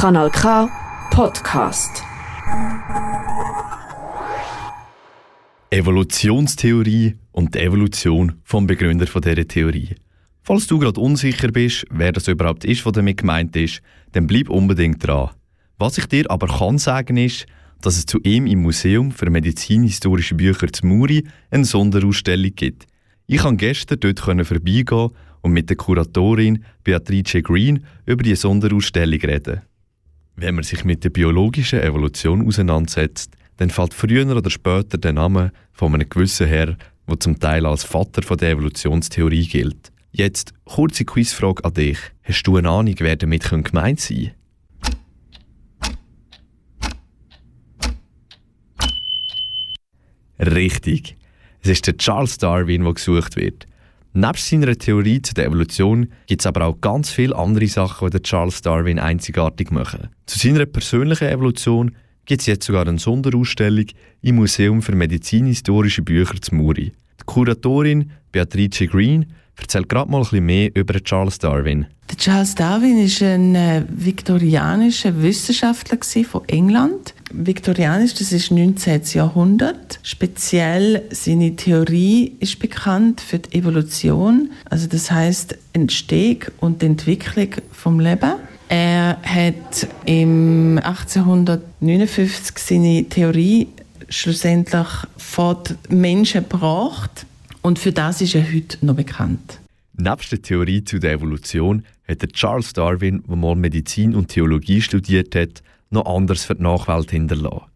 Kanal K Podcast. Evolutionstheorie und die Evolution vom Begründer von dieser Theorie. Falls du gerade unsicher bist, wer das überhaupt ist, was damit gemeint ist, dann bleib unbedingt dran. Was ich dir aber kann sagen ist, dass es zu ihm im Museum für medizinhistorische Bücher zu Muri eine Sonderausstellung gibt. Ich konnte gestern dort vorbeigehen und mit der Kuratorin Beatrice Green über die Sonderausstellung reden. Wenn man sich mit der biologischen Evolution auseinandersetzt, dann fällt früher oder später der Name von einem gewissen Herr, der zum Teil als Vater von der Evolutionstheorie gilt. Jetzt kurze Quizfrage an dich. Hast du eine Ahnung, wer damit gemeint sein könnte? Richtig. Es ist der Charles Darwin, der gesucht wird. Neben seiner Theorie zu der Evolution gibt es aber auch ganz viele andere Sachen, die Charles Darwin einzigartig machen. Zu seiner persönlichen Evolution gibt es jetzt sogar eine Sonderausstellung im Museum für medizinhistorische Bücher zu Muri. Die Kuratorin Beatrice Green erzählt gerade mal ein mehr über Charles Darwin. Der Charles Darwin ist ein äh, viktorianischer Wissenschaftler von England. Viktorianisch, das ist 19. Jahrhundert. Speziell seine Theorie ist bekannt für die Evolution, also das heißt Entstehung und Entwicklung vom Leben. Er hat im 1859 seine Theorie schlussendlich vor die Menschen gebracht und für das ist er heute noch bekannt. Nebst der Theorie zu der Evolution hat Charles Darwin, der mal Medizin und Theologie studiert hat, noch anders für die Nachwelt hinterlassen.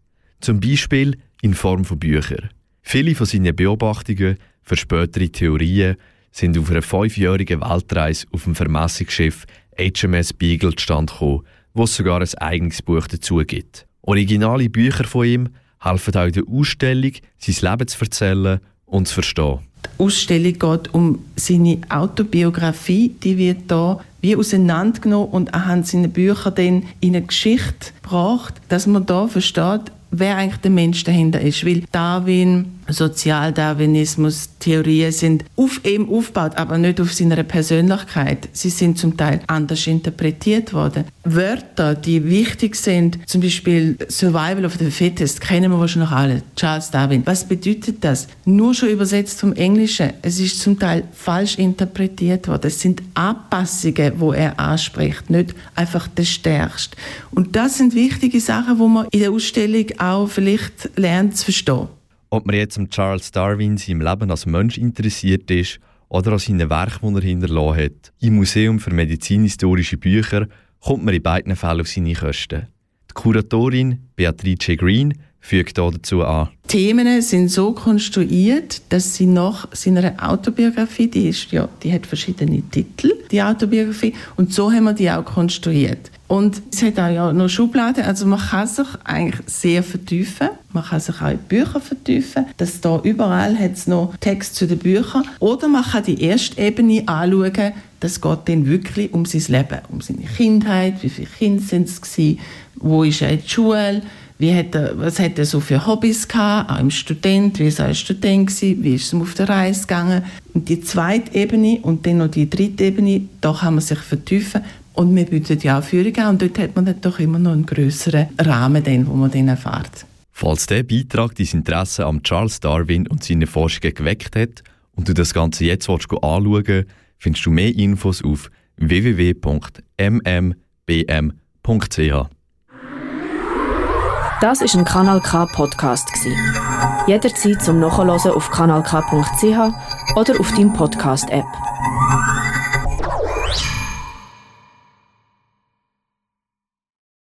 Zum Beispiel in Form von Büchern. Viele von seinen Beobachtungen für spätere Theorien sind auf einer fünfjährigen Weltreise auf dem Vermessungsschiff HMS Beagle zustande gekommen, wo es sogar ein eigenes Buch dazu gibt. Originale Bücher von ihm helfen auch in der Ausstellung, sein Leben zu erzählen und zu verstehen. Ausstellung geht um seine Autobiografie, die wird da wie auseinandergenommen und anhand seiner Bücher dann in eine Geschichte gebracht, dass man da versteht, wer eigentlich der Mensch dahinter ist. Weil Darwin, Sozialdarwinismus, Theorien sind auf ihm aufgebaut, aber nicht auf seiner Persönlichkeit. Sie sind zum Teil anders interpretiert worden. Wörter, die wichtig sind, zum Beispiel Survival of the Fittest, kennen wir wahrscheinlich alle. Charles Darwin. Was bedeutet das? Nur schon übersetzt vom Englischen. Es ist zum Teil falsch interpretiert worden. Es sind Anpassungen, wo er anspricht, nicht einfach der Stärkste. Und das sind wichtige Sachen, wo man in der Ausstellung auch vielleicht lernt zu verstehen. Ob man jetzt am Charles Darwin seinem Leben als Mensch interessiert ist oder an seinen Werken, die er hinterlassen hat, im Museum für medizinhistorische Bücher kommt man in beiden Fällen auf seine Kosten. Die Kuratorin Beatrice Green fügt dazu an. Die Themen sind so konstruiert, dass sie nach seiner Autobiografie, die, ist ja, die hat verschiedene Titel, die Autobiografie, und so haben wir die auch konstruiert. Und es hat auch ja noch Schubladen, also man kann sich eigentlich sehr vertiefen. Man kann sich auch in Bücher vertiefen. Dass da überall hat es noch Text zu den Büchern. Oder man kann die erste Ebene anschauen. Das geht dann wirklich um sein Leben, um seine Kindheit. Wie viele Kinder sind es gewesen? Wo ist er in der Schule? Wie hat er, was hat er so für Hobbys gehabt, auch im Student, wie ist er als Student gewesen, wie ist es ihm auf der Reise gegangen. Und die zweite Ebene und dann noch die dritte Ebene, da kann man sich vertiefen. Und wir bieten ja auch Führung an und dort hat man dann doch immer noch einen größeren Rahmen, den, man dann erfährt. Falls dieser Beitrag dein Interesse am Charles Darwin und seine Forschungen geweckt hat und du das Ganze jetzt anschauen willst, findest du mehr Infos auf www.mmbm.ch. Das ist ein Kanal K Podcast Jederzeit zum Nachhören auf kanalk.ch oder auf deinem Podcast App.